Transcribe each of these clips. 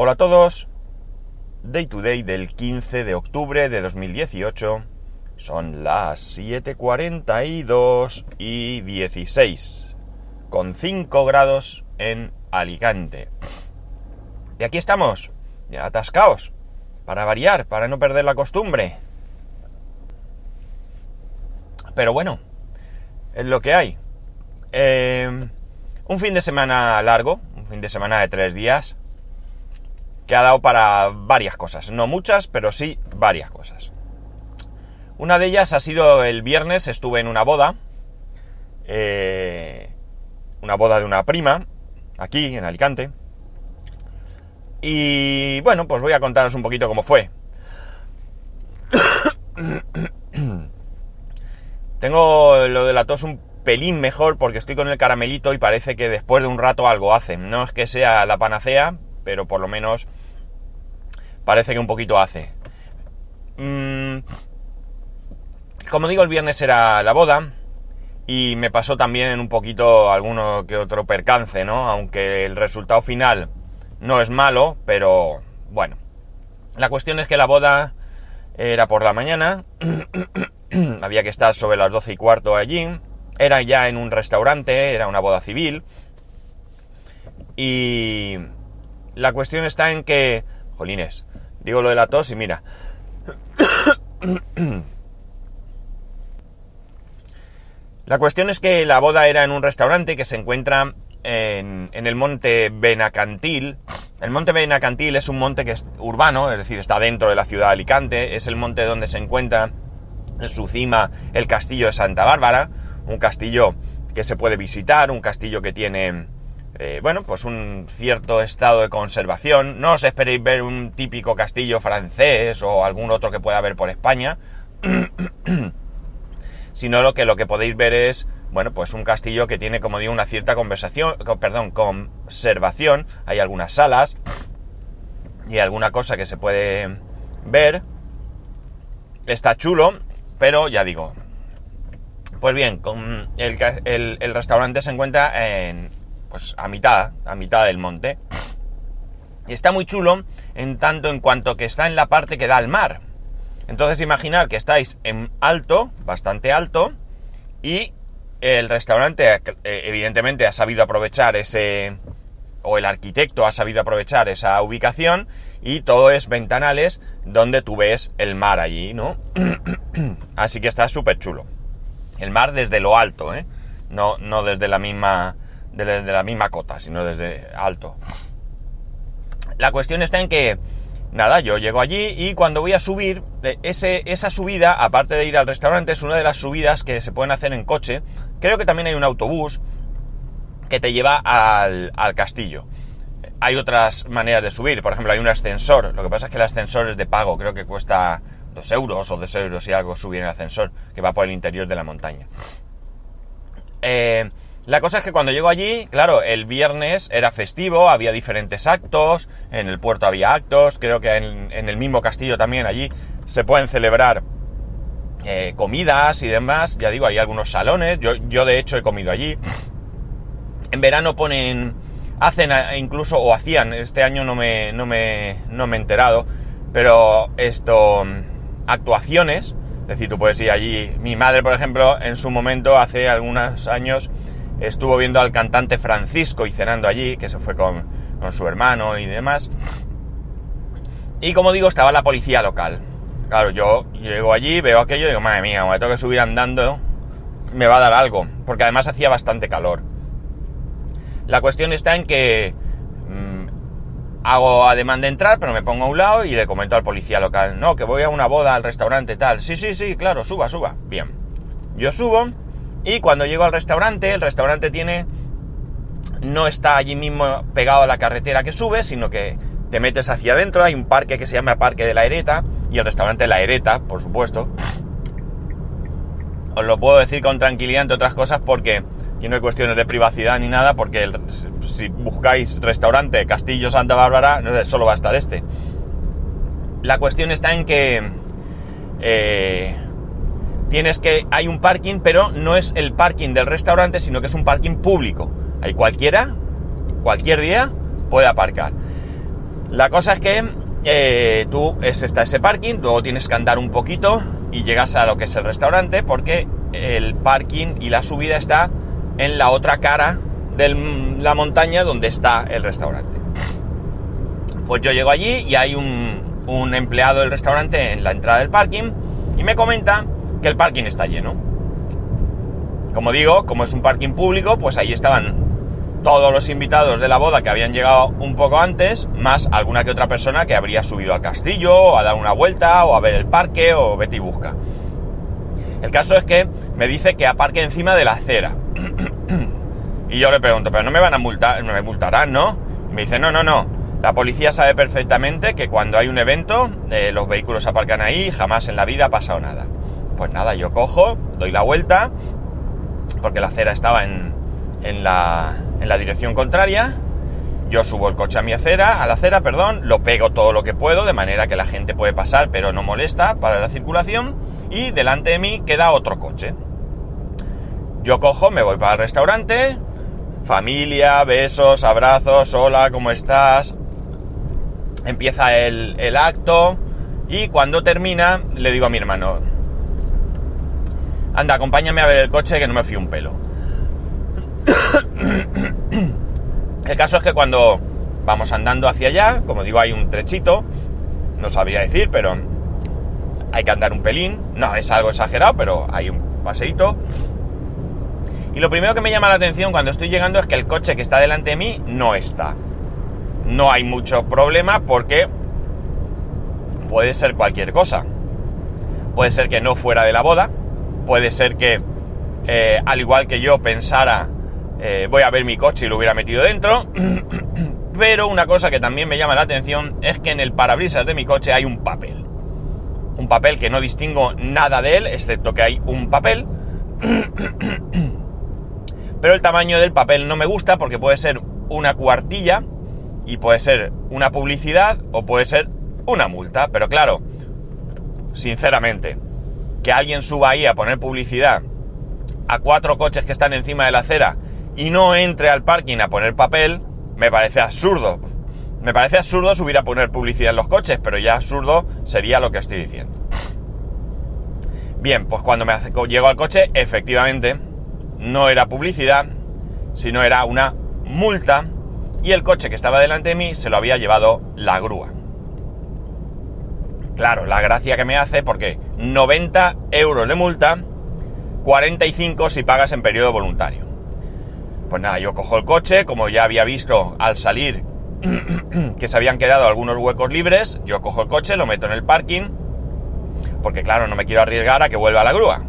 Hola a todos. Day to day del 15 de octubre de 2018. Son las 7.42 y 16. Con 5 grados en Alicante. Y aquí estamos, ya atascaos. Para variar, para no perder la costumbre. Pero bueno, es lo que hay. Eh, un fin de semana largo, un fin de semana de tres días, que ha dado para varias cosas. No muchas, pero sí varias cosas. Una de ellas ha sido el viernes, estuve en una boda, eh, una boda de una prima, aquí en Alicante. Y bueno, pues voy a contaros un poquito cómo fue. Tengo lo de la tos un pelín mejor porque estoy con el caramelito y parece que después de un rato algo hace. No es que sea la panacea, pero por lo menos parece que un poquito hace. Mm, como digo, el viernes era la boda y me pasó también un poquito alguno que otro percance, ¿no? Aunque el resultado final no es malo, pero bueno. La cuestión es que la boda era por la mañana, había que estar sobre las doce y cuarto allí, era ya en un restaurante, era una boda civil, y la cuestión está en que, jolines, digo lo de la tos y mira, la cuestión es que la boda era en un restaurante que se encuentra en, el monte Benacantil. El monte Benacantil es un monte que es urbano, es decir, está dentro de la ciudad de Alicante, es el monte donde se encuentra en su cima el castillo de Santa Bárbara, un castillo que se puede visitar, un castillo que tiene, eh, bueno, pues un cierto estado de conservación. No os esperéis ver un típico castillo francés o algún otro que pueda haber por España, sino lo que, lo que podéis ver es bueno, pues un castillo que tiene, como digo, una cierta conversación, perdón, conservación. Hay algunas salas y alguna cosa que se puede ver. Está chulo, pero ya digo. Pues bien, con el, restaurante se encuentra en, pues a mitad, a mitad del monte. Y está muy chulo en tanto en cuanto que está en la parte que da al mar. Entonces imaginar que estáis en alto, bastante alto, y el restaurante eh, evidentemente ha sabido aprovechar ese, o el arquitecto ha sabido aprovechar esa ubicación y todo es ventanales donde tú ves el mar allí, ¿no? Así que está súper chulo. El mar desde lo alto, ¿eh? No, no desde la misma, desde la misma cota, sino desde alto. La cuestión está en que nada, yo llego allí y cuando voy a subir, eh, ese, esa subida, aparte de ir al restaurante, es una de las subidas que se pueden hacer en coche. Creo que también hay un autobús que te lleva al, castillo. Hay otras maneras de subir, por ejemplo, hay un ascensor. Lo que pasa es que el ascensor es de pago, creo que cuesta 2 euros o 2 euros y algo subir en el ascensor, que va por el interior de la montaña. Eh, la cosa es que cuando llego allí, claro, el viernes era festivo, había diferentes actos, en el puerto había actos, creo que en, el mismo castillo también allí se pueden celebrar eh, comidas y demás, ya digo, hay algunos salones, yo, yo de hecho he comido allí. En verano ponen, hacen incluso, o hacían, este año no me, no me, no me he enterado, pero esto, actuaciones, es decir, tú puedes ir allí, mi madre por ejemplo, en su momento, hace algunos años, estuvo viendo al cantante Francisco y cenando allí, que se fue con, su hermano y demás. Y como digo, estaba la policía local. Claro, yo llego allí, veo aquello y digo, madre mía, me tengo que subir andando, me va a dar algo, porque además hacía bastante calor. La cuestión está en que mm, hago ademán de entrar, pero me pongo a un lado y le comento al policía local, no, que voy a una boda al restaurante tal. Sí, sí, sí, claro, suba, suba. Bien. Yo subo y cuando llego al restaurante, el restaurante tiene... No está allí mismo pegado a la carretera que subes, sino que te metes hacia adentro, hay un parque que se llama Parque de la Ereta, y el restaurante La Ereta, por supuesto. Os lo puedo decir con tranquilidad, entre otras cosas, porque aquí no hay cuestiones de privacidad ni nada, porque si buscáis restaurante Castillo Santa Bárbara, solo va a estar este. La cuestión está en que eh, tienes que hay un parking, pero no es el parking del restaurante, sino que es un parking público. Hay cualquiera, cualquier día, puede aparcar. La cosa es que eh, tú es, está ese parking, luego tienes que andar un poquito y llegas a lo que es el restaurante porque el parking y la subida está en la otra cara de la montaña donde está el restaurante. Pues yo llego allí y hay un empleado del restaurante en la entrada del parking y me comenta que el parking está lleno. Como digo, como es un parking público, pues ahí estaban todos los invitados de la boda que habían llegado un poco antes, más alguna que otra persona que habría subido al castillo, o a dar una vuelta, o a ver el parque, o vete y busca. El caso es que me dice que aparque encima de la acera. y yo le pregunto, pero no me van a multar, no me multarán, ¿no? me dice, no, no, no. La policía sabe perfectamente que cuando hay un evento, eh, los vehículos aparcan ahí y jamás en la vida ha pasado nada. Pues nada, yo cojo, doy la vuelta, porque la acera estaba en, en la, en la dirección contraria, yo subo el coche a mi acera, a la acera, perdón, lo pego todo lo que puedo, de manera que la gente puede pasar, pero no molesta para la circulación, y delante de mí queda otro coche. Yo cojo, me voy para el restaurante, familia, besos, abrazos, hola, ¿cómo estás? Empieza el, el acto, y cuando termina, le digo a mi hermano, anda, acompáñame a ver el coche que no me fío un pelo. El caso es que cuando vamos andando hacia allá, como digo, hay un trechito, no sabría decir, pero hay que andar un pelín, no es algo exagerado, pero hay un paseíto. Y lo primero que me llama la atención cuando estoy llegando es que el coche que está delante de mí no está. No hay mucho problema porque puede ser cualquier cosa. Puede ser que no fuera de la boda, puede ser que, eh, al igual que yo, pensara eh, voy a ver mi coche y lo hubiera metido dentro. Pero una cosa que también me llama la atención es que en el parabrisas de mi coche hay un papel. Un papel que no distingo nada de él, excepto que hay un papel. Pero el tamaño del papel no me gusta porque puede ser una cuartilla y puede ser una publicidad o puede ser una multa. Pero claro, sinceramente, que alguien suba ahí a poner publicidad a cuatro coches que están encima de la acera y no entre al parking a poner papel, me parece absurdo. Me parece absurdo subir a poner publicidad en los coches, pero ya absurdo sería lo que estoy diciendo. Bien, pues cuando me llego al coche, efectivamente, no era publicidad, sino era una multa y el coche que estaba delante de mí se lo había llevado la grúa. Claro, la gracia que me hace porque 90 euros de multa, 45 si pagas en periodo voluntario. Pues nada, yo cojo el coche, como ya había visto al salir que se habían quedado algunos huecos libres, yo cojo el coche, lo meto en el parking, porque claro, no me quiero arriesgar a que vuelva la grúa.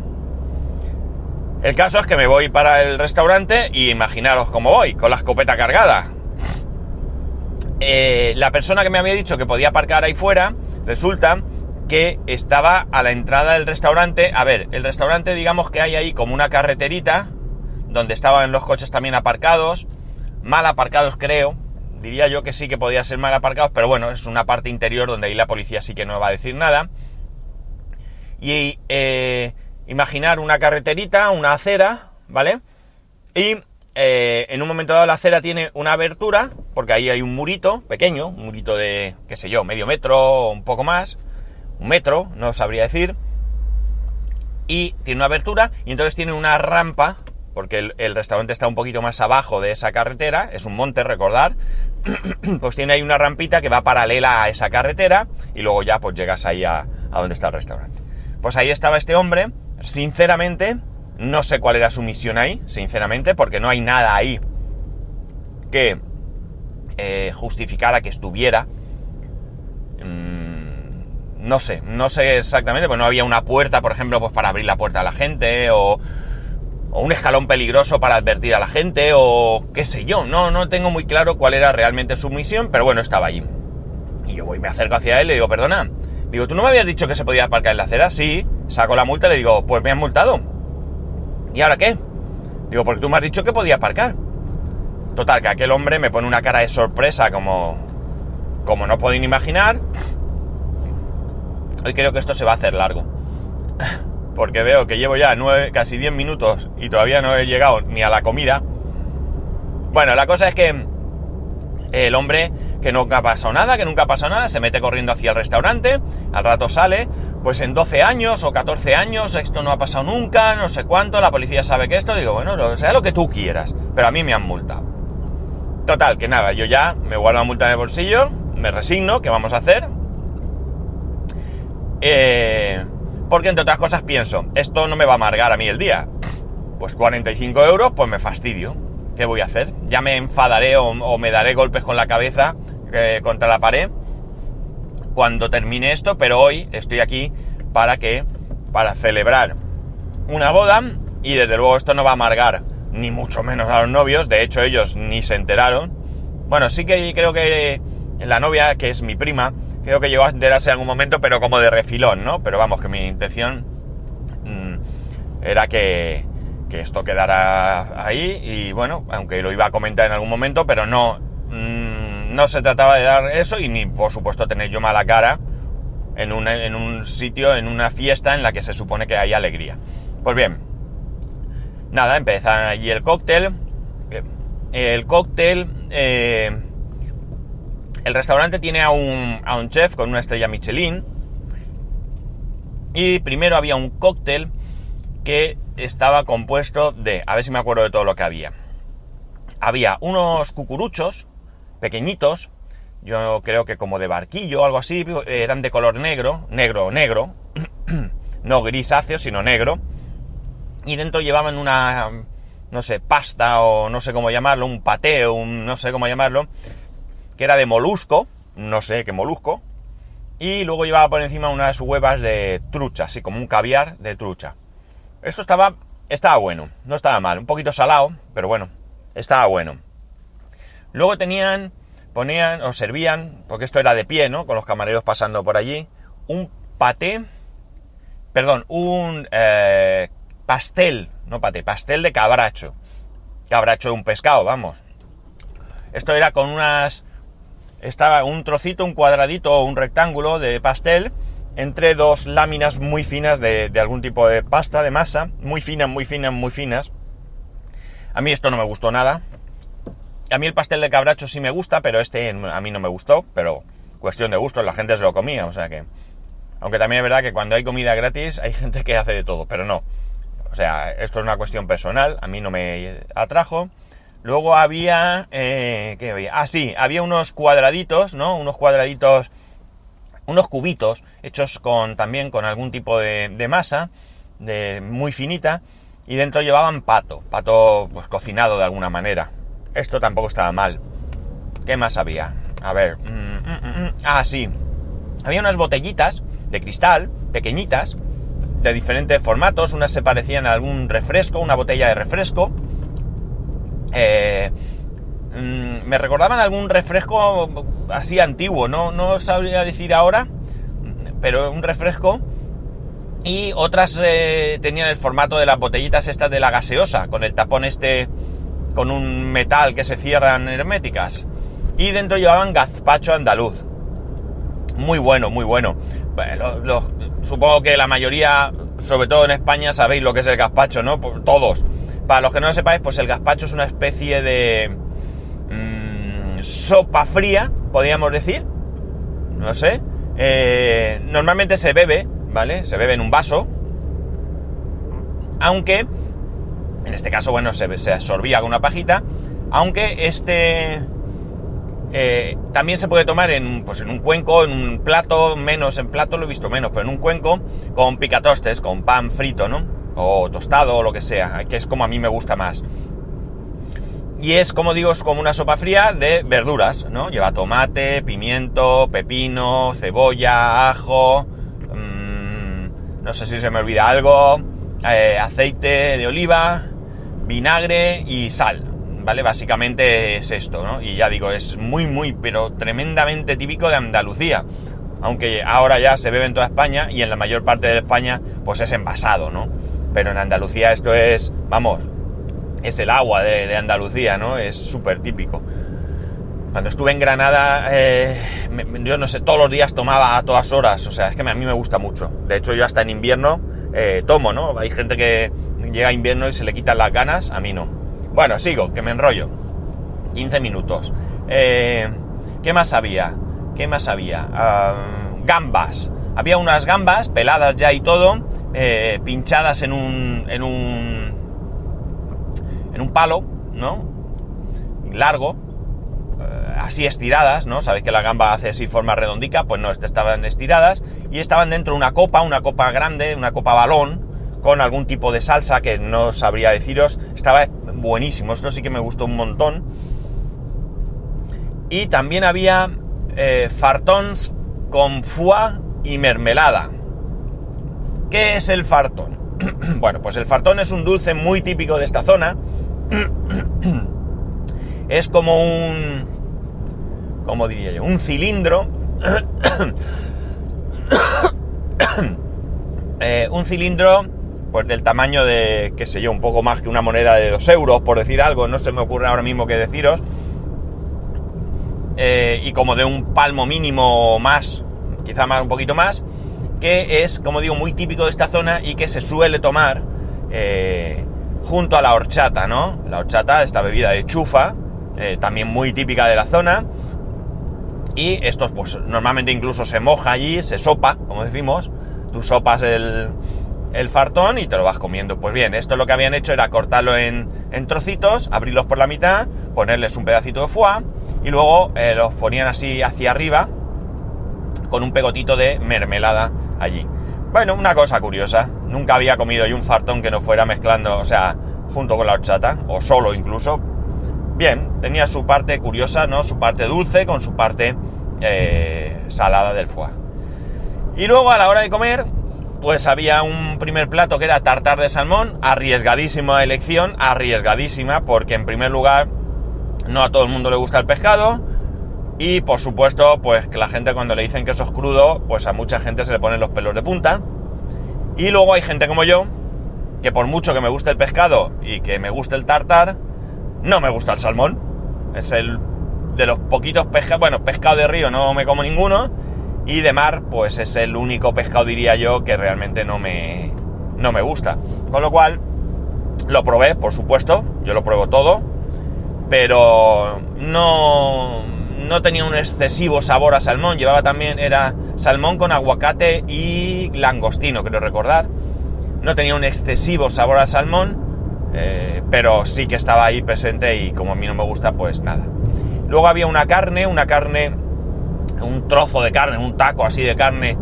El caso es que me voy para el restaurante y imaginaros cómo voy, con la escopeta cargada. Eh, la persona que me había dicho que podía aparcar ahí fuera, resulta que estaba a la entrada del restaurante. A ver, el restaurante digamos que hay ahí como una carreterita donde estaban los coches también aparcados, mal aparcados creo, diría yo que sí que podía ser mal aparcados, pero bueno, es una parte interior donde ahí la policía sí que no va a decir nada. Y eh, imaginar una carreterita, una acera, ¿vale? Y eh, en un momento dado la acera tiene una abertura, porque ahí hay un murito pequeño, un murito de, qué sé yo, medio metro o un poco más, un metro, no sabría decir, y tiene una abertura y entonces tiene una rampa porque el, restaurante está un poquito más abajo de esa carretera, es un monte, recordar, pues tiene ahí una rampita que va paralela a esa carretera y luego ya pues llegas ahí a, donde está el restaurante. Pues ahí estaba este hombre, sinceramente, no sé cuál era su misión ahí, sinceramente, porque no hay nada ahí que eh, justificara que estuviera. Mm, no sé, no sé exactamente, pues no había una puerta, por ejemplo, pues para abrir la puerta a la gente o o un escalón peligroso para advertir a la gente, o qué sé yo, no, no tengo muy claro cuál era realmente su misión, pero bueno, estaba allí. Y yo voy, me acerco hacia él y le digo, perdona, digo, ¿tú no me habías dicho que se podía aparcar en la acera? Sí, saco la multa y le digo, pues me han multado. ¿Y ahora qué? Digo, porque tú me has dicho que podía aparcar. Total, que aquel hombre me pone una cara de sorpresa como, como no podéis imaginar. Hoy creo que esto se va a hacer largo porque veo que llevo ya nueve, casi 10 minutos y todavía no he llegado ni a la comida. Bueno, la cosa es que el hombre que nunca ha pasado nada, que nunca ha pasado nada, se mete corriendo hacia el restaurante, al rato sale, pues en 12 años o 14 años esto no ha pasado nunca, no sé cuánto, la policía sabe que esto, digo, bueno, sea lo que tú quieras, pero a mí me han multado. Total, que nada, yo ya me guardo la multa en el bolsillo, me resigno, ¿qué vamos a hacer? Eh, porque entre otras cosas pienso, esto no me va a amargar a mí el día. Pues 45 euros, pues me fastidio. ¿Qué voy a hacer? Ya me enfadaré o, me daré golpes con la cabeza eh, contra la pared cuando termine esto, pero hoy estoy aquí para que, para celebrar una boda y desde luego esto no va a amargar ni mucho menos a los novios, de hecho ellos ni se enteraron. Bueno, sí que creo que la novia, que es mi prima, creo que llegó a enterarse en algún momento, pero como de refilón, ¿no? Pero vamos, que mi intención mm, era que, esto quedara ahí y bueno, aunque lo iba a comentar en algún momento, pero no, mm, no se trataba de dar eso y ni por supuesto tener yo mala cara en un, en un sitio, en una fiesta en la que se supone que hay alegría. Pues bien, nada, empieza allí el cóctel. El cóctel... Eh, el restaurante tiene a un, a un chef con una estrella Michelin. Y primero había un cóctel que estaba compuesto de, a ver si me acuerdo de todo lo que había. Había unos cucuruchos pequeñitos, yo creo que como de barquillo o algo así, eran de color negro, negro, negro, no grisáceo, sino negro. Y dentro llevaban una, no sé, pasta o no sé cómo llamarlo, un pateo, un no sé cómo llamarlo, que era de molusco, no sé qué molusco, y luego llevaba por encima unas huevas de trucha, así como un caviar de trucha. Esto estaba, estaba bueno, no estaba mal, un poquito salado, pero bueno, estaba bueno. Luego tenían, ponían o servían, porque esto era de pie, ¿no? Con los camareros pasando por allí, un paté, perdón, un eh, pastel, no paté, pastel de cabracho. Cabracho de un pescado, vamos. Esto era con unas estaba un trocito, un cuadradito o un rectángulo de pastel entre dos láminas muy finas de, algún tipo de pasta, de masa, muy finas, muy finas, muy finas. A mí esto no me gustó nada. A mí el pastel de cabracho sí me gusta, pero este a mí no me gustó, pero cuestión de gusto, la gente se lo comía, o sea que... Aunque también es verdad que cuando hay comida gratis hay gente que hace de todo, pero no. O sea, esto es una cuestión personal, a mí no me atrajo. Luego había... Eh, ¿Qué había? Ah, sí, había unos cuadraditos, ¿no? Unos cuadraditos... Unos cubitos hechos con también con algún tipo de, masa, de, muy finita, y dentro llevaban pato, pato pues cocinado de alguna manera. Esto tampoco estaba mal. ¿Qué más había? A ver. Mm, mm, mm, ah, sí. Había unas botellitas de cristal, pequeñitas, de diferentes formatos. Unas se parecían a algún refresco, una botella de refresco eh, mm, me recordaban algún refresco así antiguo, no, no sabría decir ahora, pero un refresco. Y otras eh, tenían el formato de las botellitas estas de la gaseosa, con el tapón este, con un metal que se cierran herméticas. Y dentro llevaban gazpacho andaluz. Muy bueno, muy bueno. Supongo que la mayoría, sobre todo en España, sabéis lo que es el gazpacho, ¿no? Todos. Para los que no lo sepáis, pues el gazpacho es una especie de mm, sopa fría, podríamos decir. No sé. Eh, normalmente se bebe, ¿vale? Se bebe en un vaso. Aunque, en este caso, bueno, se, absorbía con una pajita. Aunque este... Eh, también se puede tomar en, pues en un cuenco, en un plato, menos en plato lo he visto menos, pero en un cuenco con picatostes, con pan frito, ¿no? o tostado o lo que sea, que es como a mí me gusta más. Y es, como digo, es como una sopa fría de verduras, ¿no? Lleva tomate, pimiento, pepino, cebolla, ajo, mmm, no sé si se me olvida algo, eh, aceite de oliva, vinagre y sal, Básicamente es esto, ¿no? Y ya digo, es muy, muy, pero tremendamente típico de Andalucía. Aunque ahora ya se bebe en toda España y en la mayor parte de España pues es envasado, ¿no? pero en Andalucía esto es, vamos, es el agua de, Andalucía, ¿no? Es súper típico. Cuando estuve en Granada, eh, yo no sé, todos los días tomaba a todas horas, o sea, es que a mí me gusta mucho. De hecho, yo hasta en invierno eh, tomo, ¿no? Hay gente que llega a invierno y se le quitan las ganas, a mí no. Bueno, sigo, que me enrollo. 15 minutos. Eh, ¿Qué más había? ¿Qué más había? Gambas. Había unas gambas peladas ya y todo, eh, pinchadas en un, en un, en un palo, ¿no? Largo, eh, así estiradas, ¿no? Sabéis que la gamba hace así forma redondica, pues no, estaban estiradas y estaban dentro de una copa, una copa grande, una copa balón, con algún tipo de salsa que no sabría deciros. Estaba buenísimo, esto sí que me gustó un montón. Y también había eh, fartons con foie y mermelada. ¿Qué es el fartón? bueno, pues el fartón es un dulce muy típico de esta zona. es como un... ¿Cómo diría yo? Un cilindro. Eh, un cilindro pues del tamaño de, qué sé yo, un poco más que una moneda de 2 euros, por decir algo, no se me ocurre ahora mismo qué deciros. Eh, y como de un palmo mínimo más, quizá más un poquito más, que es, como digo, muy típico de esta zona y que se suele tomar eh, junto a la horchata, ¿no? La horchata, esta bebida de chufa, eh, también muy típica de la zona. Y esto, pues normalmente incluso se moja allí, se sopa, como decimos. Tú sopas el, el fartón y te lo vas comiendo. Pues bien, esto lo que habían hecho era cortarlo en, en trocitos, abrirlos por la mitad, ponerles un pedacito de foie y luego eh, los ponían así hacia arriba con un pegotito de mermelada allí. Bueno, una cosa curiosa, nunca había comido yo un fartón que no fuera mezclando, o sea, junto con la horchata, o solo incluso. Bien, tenía su parte curiosa, ¿no? Su parte dulce con su parte eh, salada del foie. Y luego a la hora de comer, pues había un primer plato que era tartar de salmón, arriesgadísima elección, arriesgadísima, porque en primer lugar no a todo el mundo le gusta el pescado, y por supuesto, pues que la gente cuando le dicen que eso es crudo, pues a mucha gente se le ponen los pelos de punta. Y luego hay gente como yo, que por mucho que me guste el pescado y que me guste el tartar, no me gusta el salmón. Es el de los poquitos pescados, bueno, pescado de río no me como ninguno, y de mar, pues es el único pescado, diría yo, que realmente no me, no me gusta. Con lo cual, lo probé, por supuesto, yo lo pruebo todo, pero no, no tenía un excesivo sabor a salmón, llevaba también, era salmón con aguacate y langostino, creo recordar. No tenía un excesivo sabor a salmón, eh, pero sí que estaba ahí presente y como a mí no me gusta, pues nada. Luego había una carne, una carne un trozo de carne, un taco así de carne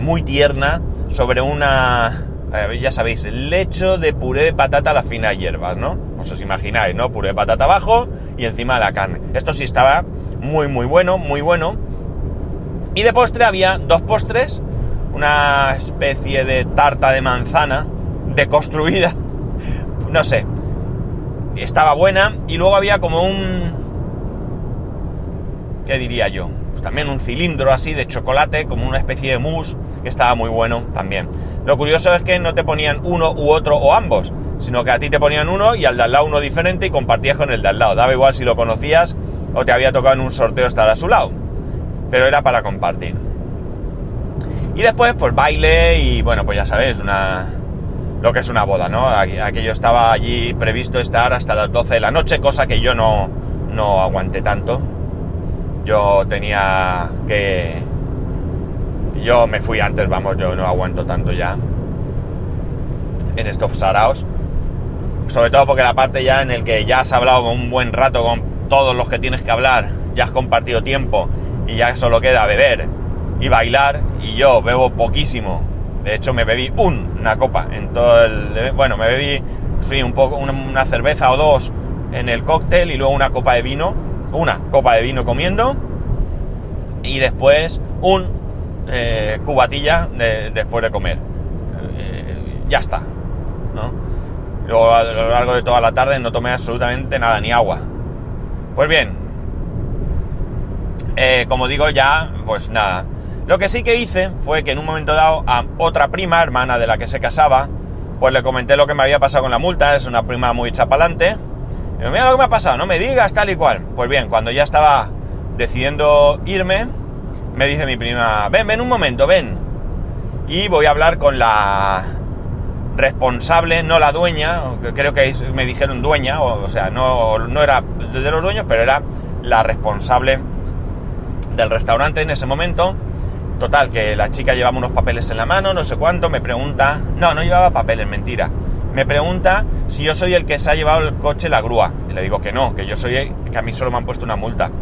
muy tierna sobre una, eh, ya sabéis, lecho de puré de patata a las finas hierbas, ¿no? Pues os imagináis, ¿no? Puré de patata abajo y encima la carne. Esto sí estaba muy, muy bueno, muy bueno. Y de postre había dos postres, una especie de tarta de manzana deconstruida, no sé, estaba buena. Y luego había como un... ¿Qué diría yo? Pues también un cilindro así de chocolate, como una especie de mousse, que estaba muy bueno también. Lo curioso es que no te ponían uno u otro o ambos, sino que a ti te ponían uno y al de al lado uno diferente y compartías con el de al lado. Daba igual si lo conocías o te había tocado en un sorteo estar a su lado, pero era para compartir. Y después, pues baile y bueno, pues ya sabes, una lo que es una boda, ¿no? Aquello estaba allí previsto estar hasta las 12 de la noche, cosa que yo no, no aguanté tanto yo tenía que... Yo me fui antes, vamos, yo no aguanto tanto ya en estos saraos. Sobre todo porque la parte ya en el que ya has hablado un buen rato con todos los que tienes que hablar, ya has compartido tiempo y ya solo queda beber y bailar y yo bebo poquísimo. De hecho me bebí una copa en todo el... Bueno, me bebí sí, un poco, una cerveza o dos en el cóctel y luego una copa de vino una copa de vino comiendo y después un eh, cubatilla después de comer. Eh, ya está. ¿no? Luego a lo largo de toda la tarde no tomé absolutamente nada, ni agua. Pues bien, eh, como digo ya, pues nada. Lo que sí que hice fue que en un momento dado a otra prima, hermana de la que se casaba, pues le comenté lo que me había pasado con la multa, es una prima muy chapalante, mira lo que me ha pasado, no me digas tal y cual. Pues bien, cuando ya estaba decidiendo irme, me dice mi prima, ven, ven un momento, ven. Y voy a hablar con la responsable, no la dueña, creo que me dijeron dueña, o, sea, no, no era de los dueños, pero era la responsable del restaurante en ese momento. Total, que la chica llevaba unos papeles en la mano, no sé cuánto, me pregunta... No, no llevaba papeles, mentira. Me pregunta si yo soy el que se ha llevado el coche la grúa. Y le digo que no, que yo soy... que a mí solo me han puesto una multa.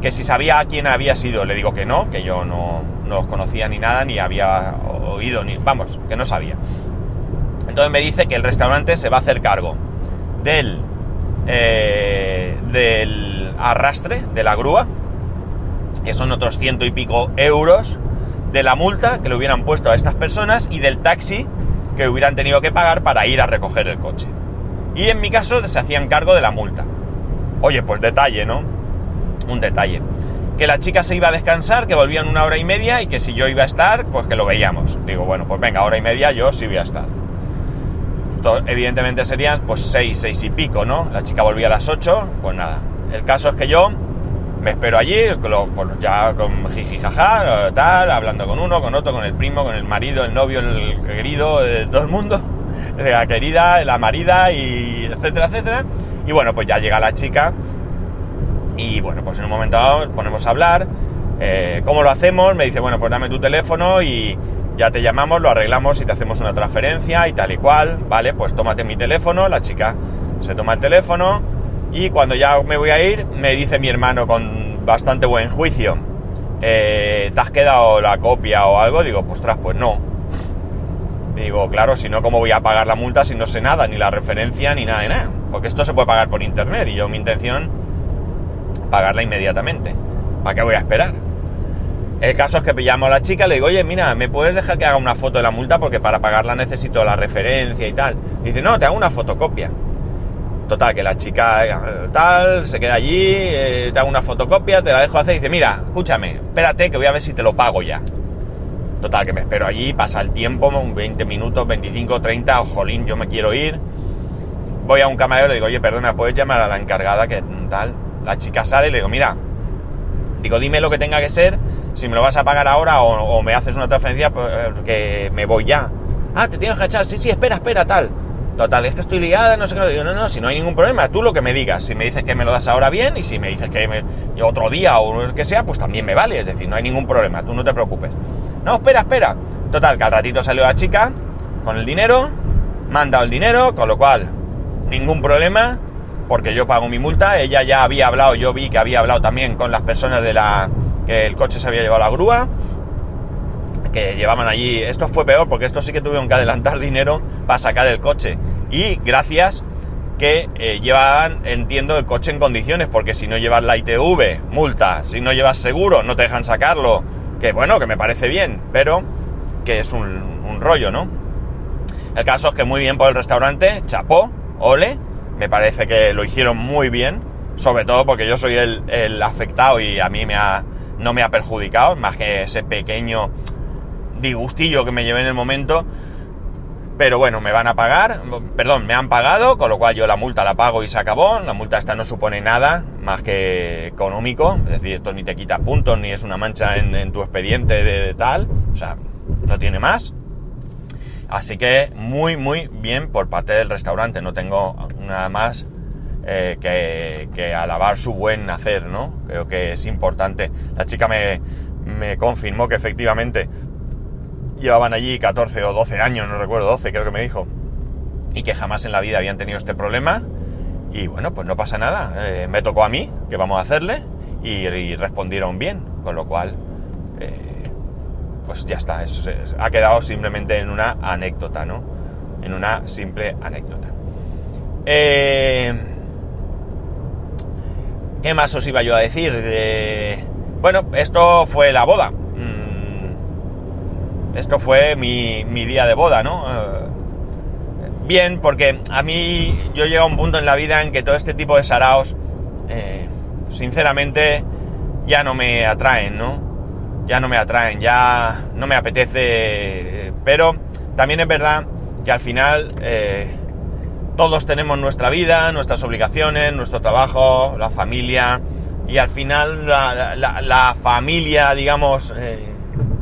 Que si sabía a quién había sido, le digo que no, que yo no, no conocía ni nada, ni había oído, ni... Vamos, que no sabía. Entonces me dice que el restaurante se va a hacer cargo del... eh, del arrastre, de la grúa, que son otros ciento y pico euros, de la multa que le hubieran puesto a estas personas y del taxi que hubieran tenido que pagar para ir a recoger el coche. Y en mi caso se hacían cargo de la multa. Oye, pues detalle, ¿no? Un detalle. Que la chica se iba a descansar, que volvían una hora y media y que si yo iba a estar, pues que lo veíamos. Digo, bueno, pues venga, hora y media yo sí voy a estar. Evidentemente serían pues seis, seis y pico, ¿no? La chica volvía a las ocho, pues nada. El caso es que yo me espero allí, pues ya con jiji jaja, tal, hablando con uno, con otro, con el primo, con el marido, el novio, el querido, eh, todo el mundo, la querida, la marida, y etcétera, etcétera. Y bueno, pues ya llega la chica y bueno, pues en un momento dado ponemos a hablar. eh, ¿Cómo lo hacemos? Me dice, bueno, pues dame tu teléfono y ya te llamamos, lo arreglamos y te hacemos una transferencia y tal y cual. Vale, pues tómate mi teléfono. La chica se toma el teléfono y cuando ya me voy a ir, me dice mi hermano con bastante buen juicio, eh, ¿te has quedado la copia o algo? Digo, pues tras, pues no. Digo, claro, si no, ¿cómo voy a pagar la multa si no sé nada, ni la referencia, ni nada de nada? Porque esto se puede pagar por internet y yo mi intención, pagarla inmediatamente. ¿Para qué voy a esperar? El caso es que llamo a la chica, le digo, oye, mira, ¿me puedes dejar que haga una foto de la multa? Porque para pagarla necesito la referencia y tal. dice, no, te hago una fotocopia. Total, que la chica eh, tal, se queda allí, eh, te hago una fotocopia, te la dejo hacer y dice, mira, escúchame, espérate que voy a ver si te lo pago ya. Total, que me espero allí, pasa el tiempo, un 20 minutos, 25, 30, jolín, yo me quiero ir. Voy a un camarero y le digo, oye, perdona, ¿puedes llamar a la encargada que tal? La chica sale y le digo, mira, digo, dime lo que tenga que ser, si me lo vas a pagar ahora o, o me haces una transferencia, pues, eh, que me voy ya. Ah, te tienes que echar, sí, sí, espera, espera, tal. Total, es que estoy liada, no sé qué. No, no, si no hay ningún problema, tú lo que me digas. Si me dices que me lo das ahora bien y si me dices que otro día o lo que sea, pues también me vale. Es decir, no hay ningún problema, tú no te preocupes. No, espera, espera. Total, que al ratito salió la chica con el dinero, me han dado el dinero, con lo cual, ningún problema, porque yo pago mi multa. Ella ya había hablado, yo vi que había hablado también con las personas de la. que el coche se había llevado a la grúa que llevaban allí. Esto fue peor porque esto sí que tuvieron que adelantar dinero para sacar el coche. Y gracias que eh, llevaban, entiendo, el coche en condiciones, porque si no llevas la ITV, multa, si no llevas seguro, no te dejan sacarlo. Que bueno, que me parece bien, pero que es un, rollo, ¿no? El caso es que muy bien por el restaurante, chapó, ole, me parece que lo hicieron muy bien, sobre todo porque yo soy el, el afectado y a mí me ha, no me ha perjudicado, más que ese pequeño disgustillo que me llevé en el momento. Pero bueno, me van a pagar, perdón, me han pagado, con lo cual yo la multa la pago y se acabó. La multa esta no supone nada más que económico, es decir, esto ni te quita puntos, ni es una mancha en, tu expediente de, de tal, o sea, no tiene más. Así que muy, muy bien por parte del restaurante, no tengo nada más eh, que, que alabar su buen hacer, ¿no? Creo que es importante. La chica me, me confirmó que efectivamente llevaban allí 14 o 12 años, no recuerdo, 12 creo que me dijo, y que jamás en la vida habían tenido este problema. Y bueno, pues no pasa nada, eh, me tocó a mí, que vamos a hacerle, y, respondieron bien, con lo cual, eh, pues ya está, eso es- ha quedado simplemente en una anécdota, ¿no? En una simple anécdota. Eh, ¿Qué más os iba yo a decir? De... Bueno, esto fue la boda. Esto fue mi, mi día de boda, ¿no? Eh, Bien, porque a mí yo llego a un punto en la vida en que todo este tipo de saraos, eh, sinceramente, ya no me atraen, ¿no? Ya no me atraen, ya no me apetece. eh, Pero también es verdad que al final todos tenemos nuestra vida, nuestras obligaciones, nuestro trabajo, la familia, y al final la, la- familia, digamos,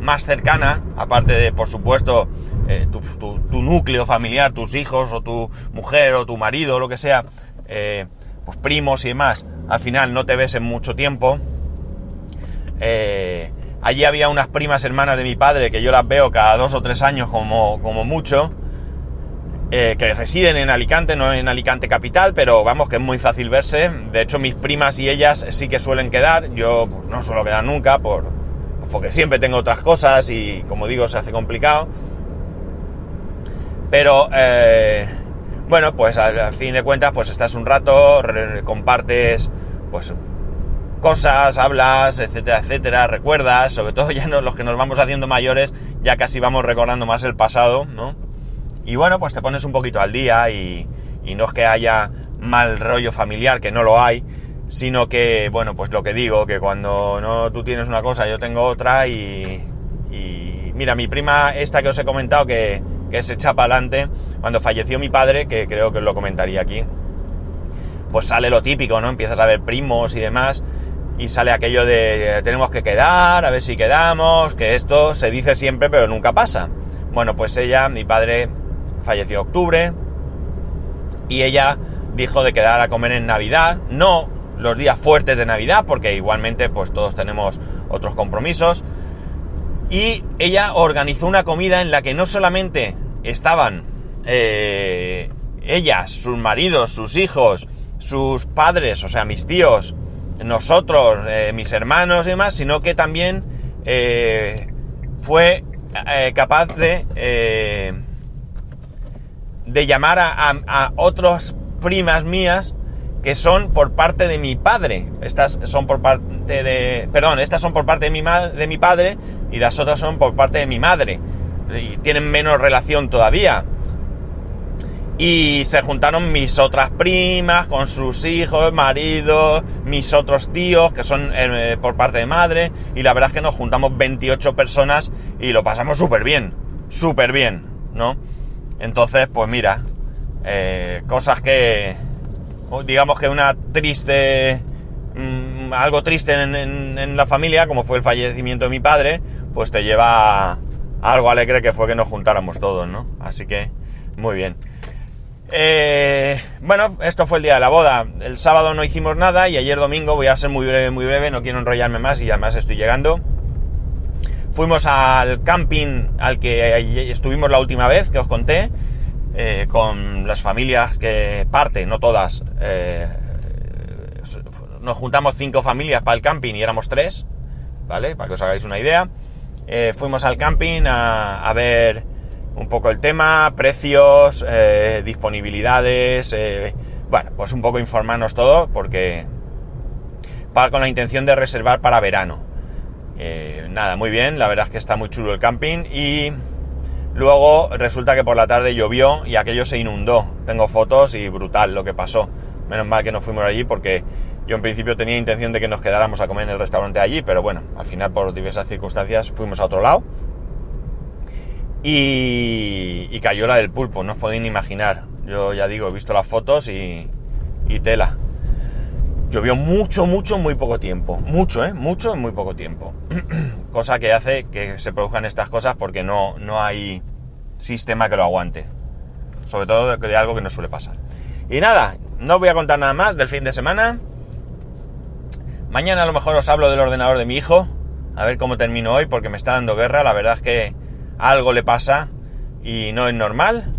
más cercana, aparte de, por supuesto, eh, tu, núcleo familiar, tus hijos o tu mujer o tu marido, lo que sea, eh, pues primos y demás, al final no te ves en mucho tiempo, Eh, allí había unas primas hermanas de mi padre que yo las veo cada dos o tres años como, como mucho. Que residen en Alicante, no en Alicante capital, pero vamos que es muy fácil verse. De hecho, mis primas y ellas sí que suelen quedar. Yo pues, no suelo quedar nunca por, porque siempre tengo otras cosas y como digo se hace complicado. Pero eh, bueno, pues al, fin de cuentas, pues estás un rato, compartes pues cosas, hablas, etcétera, etcétera, recuerdas, sobre todo ya no, los que nos vamos haciendo mayores, ya casi vamos recordando más el pasado, ¿no? Y bueno, pues te pones un poquito al día y, no es que haya mal rollo familiar, que no lo hay, sino que, bueno, pues lo que digo, que cuando no tú tienes una cosa, yo tengo otra y, mira, mi prima, esta que os he comentado, que, que se echa para adelante, cuando falleció mi padre, que creo que os lo comentaría aquí, pues sale lo típico, ¿no? Empiezas a ver primos y demás, y sale aquello de tenemos que quedar, a ver si quedamos, que esto se dice siempre, pero nunca pasa. Bueno, pues ella, mi padre, falleció en octubre y ella dijo de quedar a comer en Navidad, no los días fuertes de Navidad, porque igualmente pues todos tenemos otros compromisos. Y ella organizó una comida en la que no solamente estaban eh, ellas, sus maridos, sus hijos, sus padres, o sea, mis tíos, nosotros, eh, mis hermanos y demás, sino que también eh, fue capaz de de llamar a, a, otras primas mías que son por parte de mi padre. Estas son por parte de... Perdón, estas son por parte de mi, de mi padre y las otras son por parte de mi madre. Y tienen menos relación todavía. Y se juntaron mis otras primas con sus hijos, maridos, mis otros tíos que son eh, por parte de madre. Y la verdad es que nos juntamos 28 personas y lo pasamos súper bien. Súper bien, ¿no? Entonces, pues mira, eh, cosas que, digamos que una triste, mm, algo triste en, la familia, como fue el fallecimiento de mi padre, pues te lleva a algo alegre que fue que nos juntáramos todos, ¿no? Así que, muy bien. Eh, bueno, esto fue el día de la boda. El sábado no hicimos nada y ayer domingo voy a ser muy breve, muy breve, no quiero enrollarme más y además estoy llegando. Fuimos al camping al que estuvimos la última vez que os conté, eh, con las familias que parte, no todas. Eh, nos juntamos cinco familias para el camping y éramos tres, ¿vale? Para que os hagáis una idea. Eh, fuimos al camping a, ver un poco el tema, precios, disponibilidades, bueno, pues un poco informarnos todo porque para, con la intención de reservar para verano. Nada, muy bien, la verdad es que está muy chulo el camping y luego resulta que por la tarde llovió y aquello se inundó. Tengo fotos y brutal lo que pasó. Menos mal que no fuimos allí porque yo en principio tenía intención de que nos quedáramos a comer en el restaurante allí, pero bueno, al final por diversas circunstancias fuimos a otro lado. Y, cayó la del pulpo, no os podéis imaginar. Yo ya digo, he visto las fotos y, y tela. Llovió mucho, mucho, muy poco tiempo. Mucho, ¿eh? Mucho en muy poco tiempo. Cosa que hace que se produzcan estas cosas porque no, no hay sistema que lo aguante. Sobre todo de, algo que no suele pasar. Y nada, no voy a contar nada más del fin de semana. Mañana a lo mejor os hablo del ordenador de mi hijo. A ver cómo termino hoy porque me está dando guerra. La verdad es que algo le pasa y no es normal.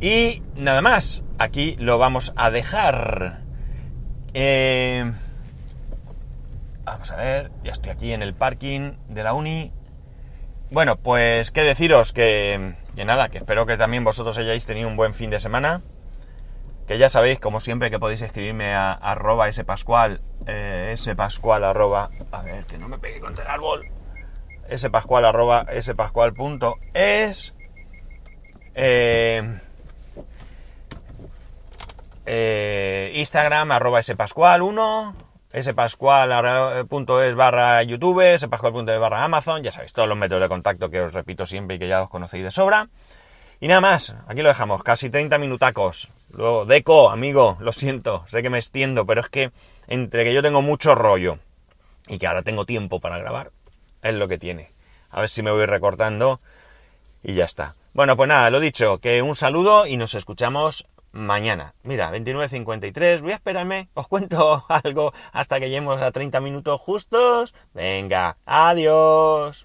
Y nada más. Aquí lo vamos a dejar. Eh, vamos a ver, ya estoy aquí en el parking de la uni. Bueno, pues qué deciros que, nada, que espero que también vosotros hayáis tenido un buen fin de semana. Que ya sabéis, como siempre, que podéis escribirme a, arroba spascual, eh, spascual arroba, a ver, que no me pegue contra el árbol, spascual arroba spascual punto es. Eh, eh, Instagram, arroba spascual1, spascual.es barra YouTube, spascual.es barra Amazon, ya sabéis, todos los métodos de contacto que os repito siempre y que ya os conocéis de sobra. Y nada más, aquí lo dejamos, casi 30 minutacos. Luego, Deco, amigo, lo siento, sé que me extiendo, pero es que entre que yo tengo mucho rollo y que ahora tengo tiempo para grabar, es lo que tiene. A ver si me voy recortando y ya está. Bueno, pues nada, lo dicho, que un saludo y nos escuchamos mañana. Mira, 29.53, voy a esperarme, os cuento algo hasta que lleguemos a 30 minutos justos. Venga, adiós.